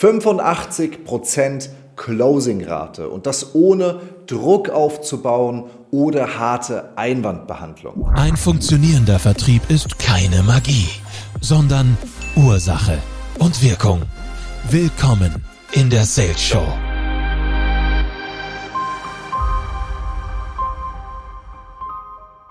85% Closing-Rate und das ohne Druck aufzubauen oder harte Einwandbehandlung. Ein funktionierender Vertrieb ist keine Magie, sondern Ursache und Wirkung. Willkommen in der Sales Show.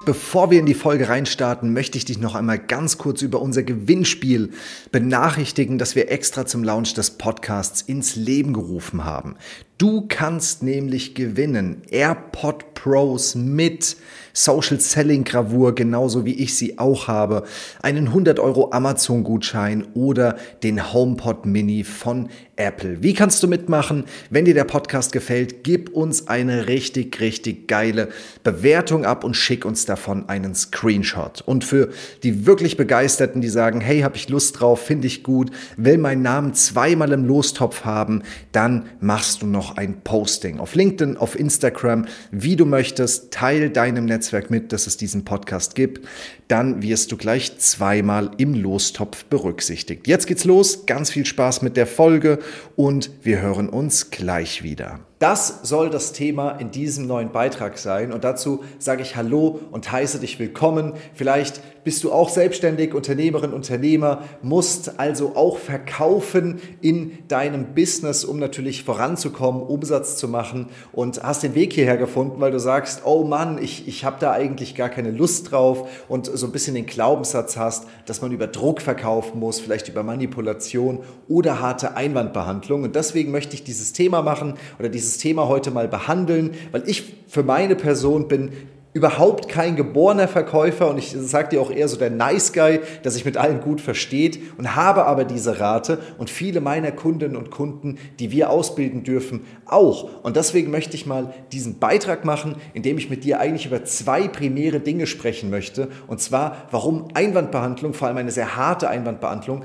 Bevor wir in die Folge reinstarten, möchte ich dich noch einmal ganz kurz über unser Gewinnspiel benachrichtigen, das wir extra zum Launch des Podcasts ins Leben gerufen haben. Du kannst nämlich gewinnen AirPod Pros mit Social Selling Gravur, genauso wie ich sie auch habe, einen 100 Euro Amazon Gutschein oder den HomePod Mini von Apple. Wie kannst du mitmachen? Wenn dir der Podcast gefällt, gib uns eine richtig, richtig geile Bewertung ab und schick uns davon einen Screenshot. Und für die wirklich Begeisterten, die sagen, hey, habe ich Lust drauf, finde ich gut, will meinen Namen zweimal im Lostopf haben, dann machst du noch ein Posting auf LinkedIn, auf Instagram, wie du möchtest. Teil deinem Netzwerk mit, dass es diesen Podcast gibt. Dann wirst du gleich zweimal im Lostopf berücksichtigt. Jetzt geht's los. Ganz viel Spaß mit der Folge und wir hören uns gleich wieder. Das soll das Thema in diesem neuen Beitrag sein und dazu sage ich Hallo und heiße dich willkommen. Vielleicht bist du auch selbstständig, Unternehmerin, Unternehmer, musst also auch verkaufen in deinem Business, um natürlich voranzukommen, Umsatz zu machen und hast den Weg hierher gefunden, weil du sagst, oh Mann, ich, ich habe da eigentlich gar keine Lust drauf und so ein bisschen den Glaubenssatz hast, dass man über Druck verkaufen muss, vielleicht über Manipulation oder harte Einwandbehandlung. Und deswegen möchte ich dieses Thema machen oder dieses dieses Thema heute mal behandeln, weil ich für meine Person bin überhaupt kein geborener Verkäufer und ich sage dir auch eher so der Nice Guy, der sich mit allen gut versteht und habe aber diese Rate und viele meiner Kundinnen und Kunden, die wir ausbilden dürfen, auch. Und deswegen möchte ich mal diesen Beitrag machen, in dem ich mit dir eigentlich über zwei primäre Dinge sprechen möchte. Und zwar, warum Einwandbehandlung, vor allem eine sehr harte Einwandbehandlung,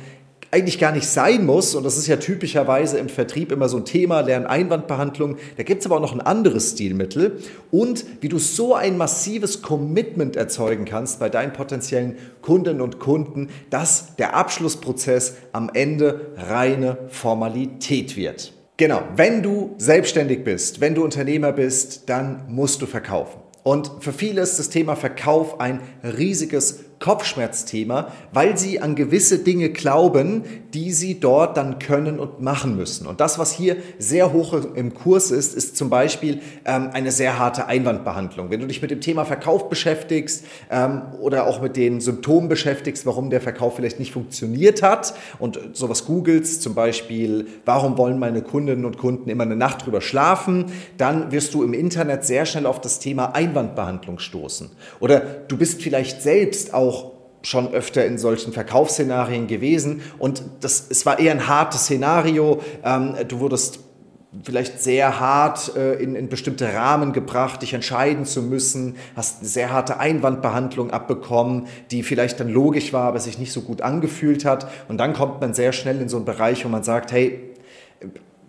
eigentlich gar nicht sein muss, und das ist ja typischerweise im Vertrieb immer so ein Thema, Lern-Einwandbehandlung, da gibt es aber auch noch ein anderes Stilmittel und wie du so ein massives Commitment erzeugen kannst bei deinen potenziellen Kundinnen und Kunden, dass der Abschlussprozess am Ende reine Formalität wird. Genau, wenn du selbstständig bist, wenn du Unternehmer bist, dann musst du verkaufen. Und für viele ist das Thema Verkauf ein riesiges Kopfschmerzthema, weil sie an gewisse Dinge glauben, die sie dort dann können und machen müssen. Und das, was hier sehr hoch im Kurs ist, ist zum Beispiel ähm, eine sehr harte Einwandbehandlung. Wenn du dich mit dem Thema Verkauf beschäftigst ähm, oder auch mit den Symptomen beschäftigst, warum der Verkauf vielleicht nicht funktioniert hat und sowas googelst, zum Beispiel, warum wollen meine Kundinnen und Kunden immer eine Nacht drüber schlafen, dann wirst du im Internet sehr schnell auf das Thema Einwandbehandlung stoßen. Oder du bist vielleicht selbst auch schon öfter in solchen Verkaufsszenarien gewesen und das, es war eher ein hartes Szenario. Ähm, du wurdest vielleicht sehr hart äh, in, in bestimmte Rahmen gebracht, dich entscheiden zu müssen, hast eine sehr harte Einwandbehandlung abbekommen, die vielleicht dann logisch war, aber sich nicht so gut angefühlt hat. Und dann kommt man sehr schnell in so einen Bereich, wo man sagt, hey,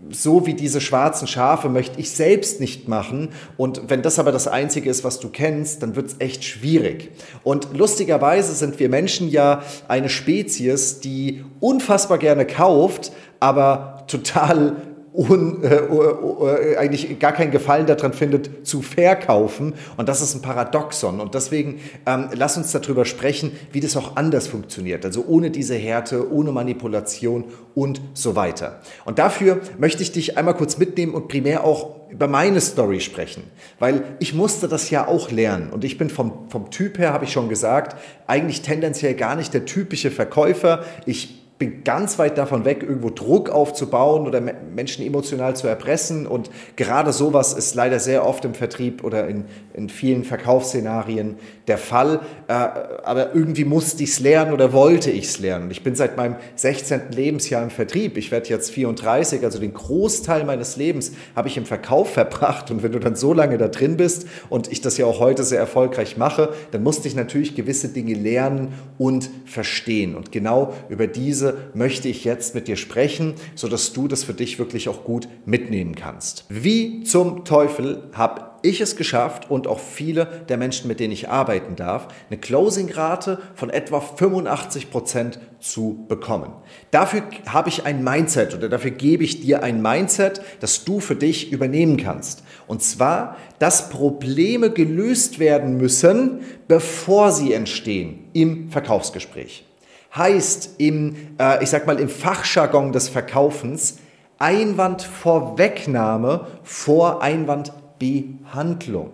so wie diese schwarzen Schafe möchte ich selbst nicht machen. Und wenn das aber das Einzige ist, was du kennst, dann wird es echt schwierig. Und lustigerweise sind wir Menschen ja eine Spezies, die unfassbar gerne kauft, aber total un, äh, äh, eigentlich gar keinen Gefallen daran findet, zu verkaufen. Und das ist ein Paradoxon. Und deswegen ähm, lass uns darüber sprechen, wie das auch anders funktioniert. Also ohne diese Härte, ohne Manipulation und so weiter. Und dafür möchte ich dich einmal kurz mitnehmen und primär auch über meine Story sprechen, weil ich musste das ja auch lernen und ich bin vom, vom Typ her, habe ich schon gesagt, eigentlich tendenziell gar nicht der typische Verkäufer. Ich bin ganz weit davon weg, irgendwo Druck aufzubauen oder Menschen emotional zu erpressen. Und gerade sowas ist leider sehr oft im Vertrieb oder in, in vielen Verkaufsszenarien der Fall. Äh, aber irgendwie musste ich es lernen oder wollte ich es lernen. Ich bin seit meinem 16. Lebensjahr im Vertrieb. Ich werde jetzt 34, also den Großteil meines Lebens habe ich im Verkauf verbracht. Und wenn du dann so lange da drin bist und ich das ja auch heute sehr erfolgreich mache, dann musste ich natürlich gewisse Dinge lernen und verstehen. Und genau über diese Möchte ich jetzt mit dir sprechen, sodass du das für dich wirklich auch gut mitnehmen kannst. Wie zum Teufel habe ich es geschafft und auch viele der Menschen, mit denen ich arbeiten darf, eine Closing-Rate von etwa 85 Prozent zu bekommen. Dafür habe ich ein Mindset oder dafür gebe ich dir ein Mindset, das du für dich übernehmen kannst. Und zwar, dass Probleme gelöst werden müssen, bevor sie entstehen im Verkaufsgespräch. Heißt im, äh, ich sag mal, im Fachjargon des Verkaufens, Einwandvorwegnahme vor Einwandbehandlung.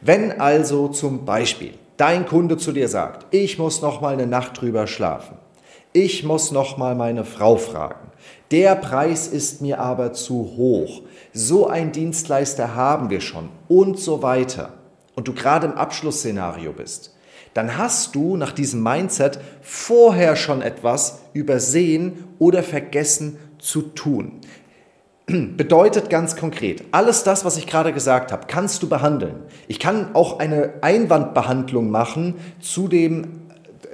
Wenn also zum Beispiel dein Kunde zu dir sagt, ich muss noch mal eine Nacht drüber schlafen, ich muss noch mal meine Frau fragen, der Preis ist mir aber zu hoch, so ein Dienstleister haben wir schon und so weiter und du gerade im Abschlussszenario bist, dann hast du nach diesem Mindset vorher schon etwas übersehen oder vergessen zu tun. Bedeutet ganz konkret, alles das, was ich gerade gesagt habe, kannst du behandeln. Ich kann auch eine Einwandbehandlung machen zu dem,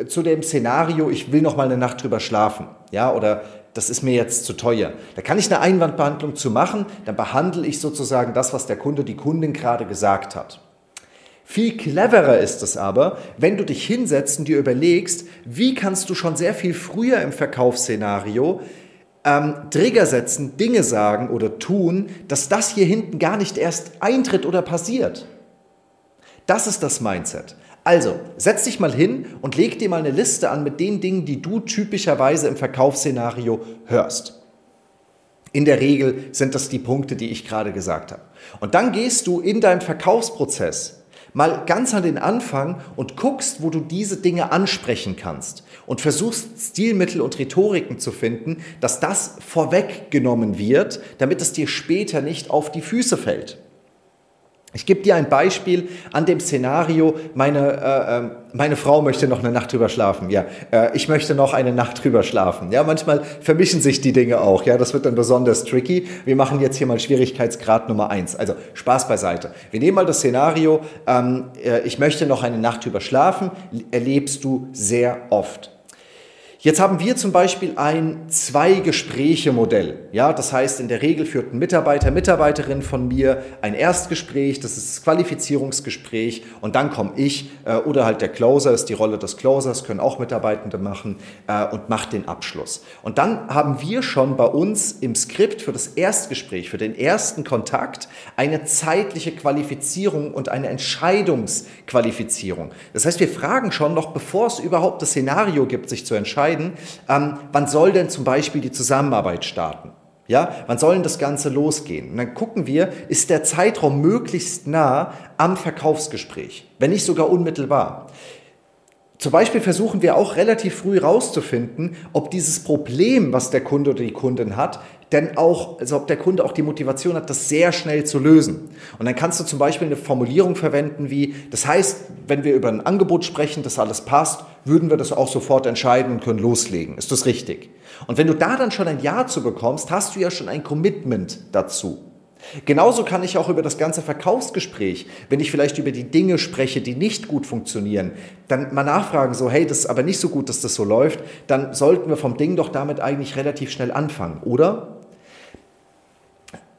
zu dem Szenario, ich will noch mal eine Nacht drüber schlafen. Ja, oder das ist mir jetzt zu teuer. Da kann ich eine Einwandbehandlung zu machen, dann behandle ich sozusagen das, was der Kunde, die Kundin gerade gesagt hat. Viel cleverer ist es aber, wenn du dich hinsetzt und dir überlegst, wie kannst du schon sehr viel früher im Verkaufsszenario ähm, Trigger setzen, Dinge sagen oder tun, dass das hier hinten gar nicht erst eintritt oder passiert. Das ist das Mindset. Also, setz dich mal hin und leg dir mal eine Liste an mit den Dingen, die du typischerweise im Verkaufsszenario hörst. In der Regel sind das die Punkte, die ich gerade gesagt habe. Und dann gehst du in deinem Verkaufsprozess mal ganz an den Anfang und guckst, wo du diese Dinge ansprechen kannst und versuchst Stilmittel und Rhetoriken zu finden, dass das vorweggenommen wird, damit es dir später nicht auf die Füße fällt. Ich gebe dir ein Beispiel an dem Szenario, meine, äh, ähm, meine Frau möchte noch eine Nacht drüber schlafen. Ja, äh, ich möchte noch eine Nacht drüber schlafen. Ja, manchmal vermischen sich die Dinge auch. Ja, das wird dann besonders tricky. Wir machen jetzt hier mal Schwierigkeitsgrad Nummer eins. Also Spaß beiseite. Wir nehmen mal das Szenario, ähm, äh, ich möchte noch eine Nacht drüber schlafen, erlebst du sehr oft. Jetzt haben wir zum Beispiel ein Zwei-Gespräche-Modell. Ja, das heißt, in der Regel führt ein Mitarbeiter, Mitarbeiterin von mir ein Erstgespräch, das ist das Qualifizierungsgespräch und dann komme ich äh, oder halt der Closer, ist die Rolle des Closers, können auch Mitarbeitende machen äh, und macht den Abschluss. Und dann haben wir schon bei uns im Skript für das Erstgespräch, für den ersten Kontakt eine zeitliche Qualifizierung und eine Entscheidungsqualifizierung. Das heißt, wir fragen schon noch, bevor es überhaupt das Szenario gibt, sich zu entscheiden, entscheiden, ähm, wann soll denn zum Beispiel die Zusammenarbeit starten? Ja, wann soll denn das Ganze losgehen? Und dann gucken wir, ist der Zeitraum möglichst nah am Verkaufsgespräch, wenn nicht sogar unmittelbar. Zum Beispiel versuchen wir auch relativ früh herauszufinden, ob dieses Problem, was der Kunde oder die Kundin hat, denn auch, also ob der Kunde auch die Motivation hat, das sehr schnell zu lösen. Und dann kannst du zum Beispiel eine Formulierung verwenden wie, das heißt, wenn wir über ein Angebot sprechen, das alles passt, würden wir das auch sofort entscheiden und können loslegen. Ist das richtig? Und wenn du da dann schon ein Ja zu bekommst, hast du ja schon ein Commitment dazu. Genauso kann ich auch über das ganze Verkaufsgespräch, wenn ich vielleicht über die Dinge spreche, die nicht gut funktionieren, dann mal nachfragen, so, hey, das ist aber nicht so gut, dass das so läuft, dann sollten wir vom Ding doch damit eigentlich relativ schnell anfangen, oder?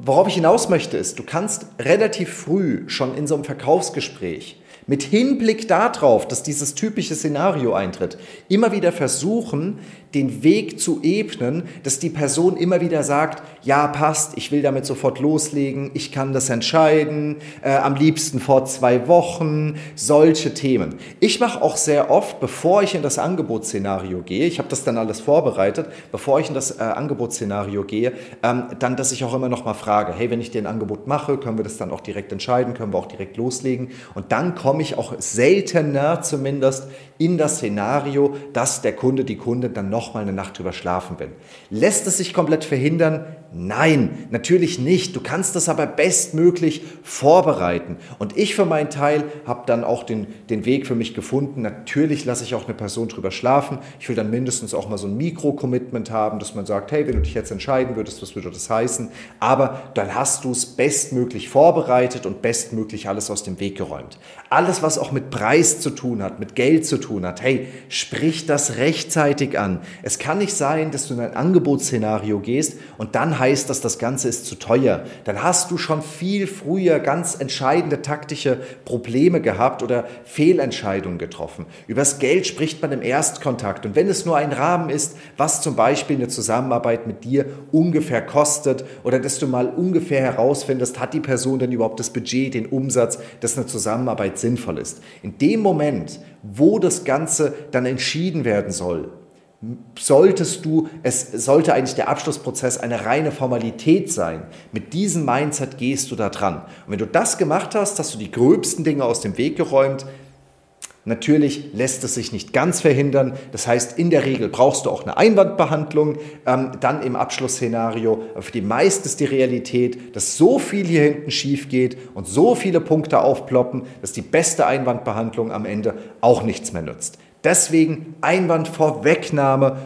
Worauf ich hinaus möchte, ist, du kannst relativ früh schon in so einem Verkaufsgespräch mit Hinblick darauf, dass dieses typische Szenario eintritt, immer wieder versuchen, den Weg zu ebnen, dass die Person immer wieder sagt, ja, passt, ich will damit sofort loslegen, ich kann das entscheiden, äh, am liebsten vor zwei Wochen, solche Themen. Ich mache auch sehr oft, bevor ich in das Angebotsszenario gehe, ich habe das dann alles vorbereitet, bevor ich in das äh, Angebotsszenario gehe, ähm, dann, dass ich auch immer noch mal frage, hey, wenn ich dir ein Angebot mache, können wir das dann auch direkt entscheiden, können wir auch direkt loslegen und dann komme ich auch seltener zumindest in das Szenario, dass der Kunde, die Kunde dann nochmal eine Nacht drüber schlafen will. Lässt es sich komplett verhindern? Nein, natürlich nicht. Du kannst das aber bestmöglich vorbereiten. Und ich für meinen Teil habe dann auch den, den Weg für mich gefunden. Natürlich lasse ich auch eine Person drüber schlafen. Ich will dann mindestens auch mal so ein Mikro-Commitment haben, dass man sagt, hey, wenn du dich jetzt entscheiden würdest, was würde das heißen? Aber dann hast du es bestmöglich vorbereitet und bestmöglich alles aus dem Weg geräumt. alles, was auch mit Preis zu tun hat, mit Geld zu tun hat. Hey, sprich das rechtzeitig an. Es kann nicht sein, dass du in ein Angebotsszenario gehst und dann heißt das, das Ganze ist zu teuer. Dann hast du schon viel früher ganz entscheidende taktische Probleme gehabt oder Fehlentscheidungen getroffen. Übers Geld spricht man im Erstkontakt. Und wenn es nur ein Rahmen ist, was zum Beispiel eine Zusammenarbeit mit dir ungefähr kostet oder dass du mal ungefähr herausfindest, hat die Person denn überhaupt das Budget, den Umsatz, dass eine Zusammenarbeit sinnvoll ist. In dem Moment, wo das Ganze dann entschieden werden soll, solltest du, es sollte eigentlich der Abschlussprozess eine reine Formalität sein. Mit diesem Mindset gehst du da dran. Und wenn du das gemacht hast, hast du die gröbsten Dinge aus dem Weg geräumt, Natürlich lässt es sich nicht ganz verhindern. Das heißt, in der Regel brauchst du auch eine Einwandbehandlung. Ähm, dann im Abschlussszenario. für die meisten ist die Realität, dass so viel hier hinten schief geht und so viele Punkte aufploppen, dass die beste Einwandbehandlung am Ende auch nichts mehr nützt. Deswegen Einwandvorwegnahme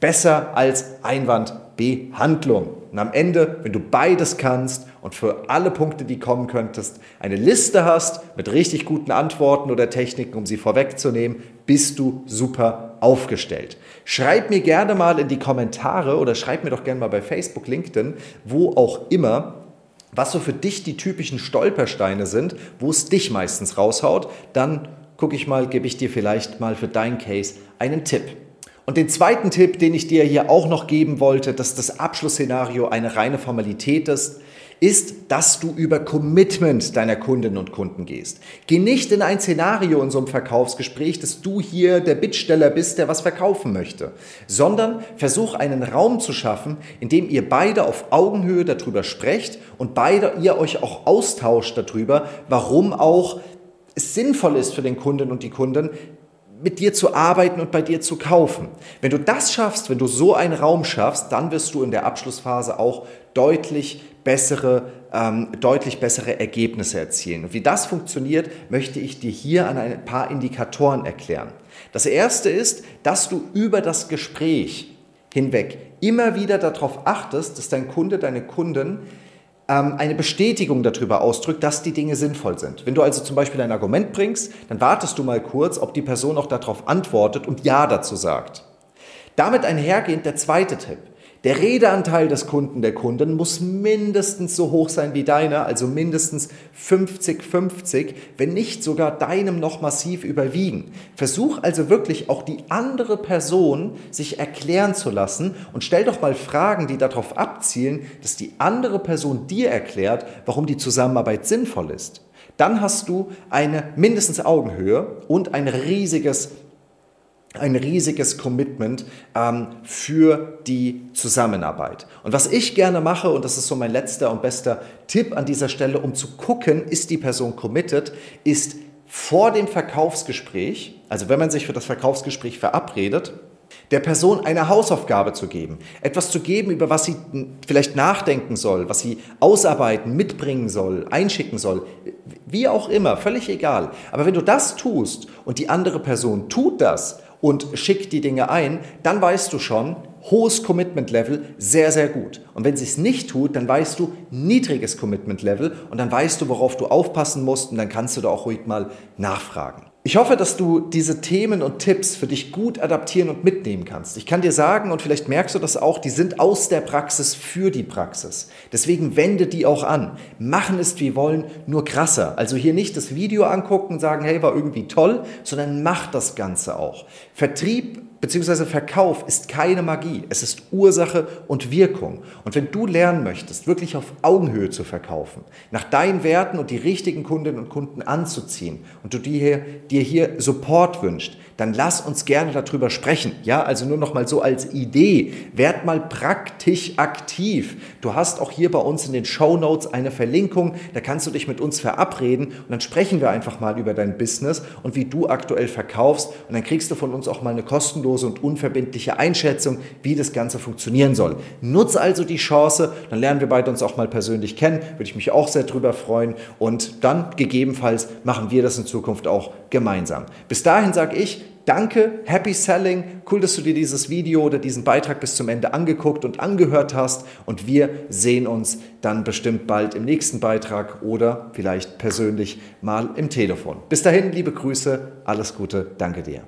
besser als Einwandbehandlung. Und am Ende, wenn du beides kannst und für alle Punkte, die kommen könntest, eine Liste hast mit richtig guten Antworten oder Techniken, um sie vorwegzunehmen, bist du super aufgestellt. Schreib mir gerne mal in die Kommentare oder schreib mir doch gerne mal bei Facebook, LinkedIn, wo auch immer, was so für dich die typischen Stolpersteine sind, wo es dich meistens raushaut. Dann gucke ich mal, gebe ich dir vielleicht mal für dein Case einen Tipp. Und den zweiten Tipp, den ich dir hier auch noch geben wollte, dass das Abschlussszenario eine reine Formalität ist, ist, dass du über Commitment deiner Kundinnen und Kunden gehst. Geh nicht in ein Szenario in so einem Verkaufsgespräch, dass du hier der Bittsteller bist, der was verkaufen möchte, sondern versuch einen Raum zu schaffen, in dem ihr beide auf Augenhöhe darüber sprecht und beide ihr euch auch austauscht darüber, warum auch es sinnvoll ist für den Kunden und die Kunden, mit dir zu arbeiten und bei dir zu kaufen. Wenn du das schaffst, wenn du so einen Raum schaffst, dann wirst du in der Abschlussphase auch deutlich bessere, ähm, deutlich bessere Ergebnisse erzielen. Und wie das funktioniert, möchte ich dir hier an ein paar Indikatoren erklären. Das erste ist, dass du über das Gespräch hinweg immer wieder darauf achtest, dass dein Kunde, deine Kunden eine Bestätigung darüber ausdrückt, dass die Dinge sinnvoll sind. Wenn du also zum Beispiel ein Argument bringst, dann wartest du mal kurz, ob die Person auch darauf antwortet und Ja dazu sagt. Damit einhergehend der zweite Tipp. Der Redeanteil des Kunden, der Kunden muss mindestens so hoch sein wie deiner, also mindestens 50-50, wenn nicht sogar deinem noch massiv überwiegen. Versuch also wirklich auch die andere Person sich erklären zu lassen und stell doch mal Fragen, die darauf abzielen, dass die andere Person dir erklärt, warum die Zusammenarbeit sinnvoll ist. Dann hast du eine mindestens Augenhöhe und ein riesiges ein riesiges Commitment ähm, für die Zusammenarbeit. Und was ich gerne mache, und das ist so mein letzter und bester Tipp an dieser Stelle, um zu gucken, ist die Person committed, ist vor dem Verkaufsgespräch, also wenn man sich für das Verkaufsgespräch verabredet, der Person eine Hausaufgabe zu geben, etwas zu geben, über was sie vielleicht nachdenken soll, was sie ausarbeiten, mitbringen soll, einschicken soll, wie auch immer, völlig egal. Aber wenn du das tust und die andere Person tut das und schickt die Dinge ein, dann weißt du schon, hohes Commitment Level, sehr, sehr gut. Und wenn sie es nicht tut, dann weißt du niedriges Commitment Level und dann weißt du, worauf du aufpassen musst und dann kannst du da auch ruhig mal nachfragen. Ich hoffe, dass du diese Themen und Tipps für dich gut adaptieren und mitnehmen kannst. Ich kann dir sagen, und vielleicht merkst du das auch, die sind aus der Praxis für die Praxis. Deswegen wende die auch an. Machen ist wie wollen, nur krasser. Also hier nicht das Video angucken und sagen, hey, war irgendwie toll, sondern mach das Ganze auch. Vertrieb Beziehungsweise Verkauf ist keine Magie, es ist Ursache und Wirkung. Und wenn du lernen möchtest, wirklich auf Augenhöhe zu verkaufen, nach deinen Werten und die richtigen Kundinnen und Kunden anzuziehen und du dir hier, dir hier Support wünschst, dann lass uns gerne darüber sprechen. Ja, also nur noch mal so als Idee. Werd mal praktisch aktiv. Du hast auch hier bei uns in den Show Notes eine Verlinkung. Da kannst du dich mit uns verabreden und dann sprechen wir einfach mal über dein Business und wie du aktuell verkaufst. Und dann kriegst du von uns auch mal eine kostenlose und unverbindliche Einschätzung, wie das Ganze funktionieren soll. Nutz also die Chance. Dann lernen wir beide uns auch mal persönlich kennen. Würde ich mich auch sehr drüber freuen. Und dann gegebenenfalls machen wir das in Zukunft auch gemeinsam. Bis dahin sage ich, danke, happy selling, cool, dass du dir dieses Video oder diesen Beitrag bis zum Ende angeguckt und angehört hast und wir sehen uns dann bestimmt bald im nächsten Beitrag oder vielleicht persönlich mal im Telefon. Bis dahin, liebe Grüße, alles Gute, danke dir.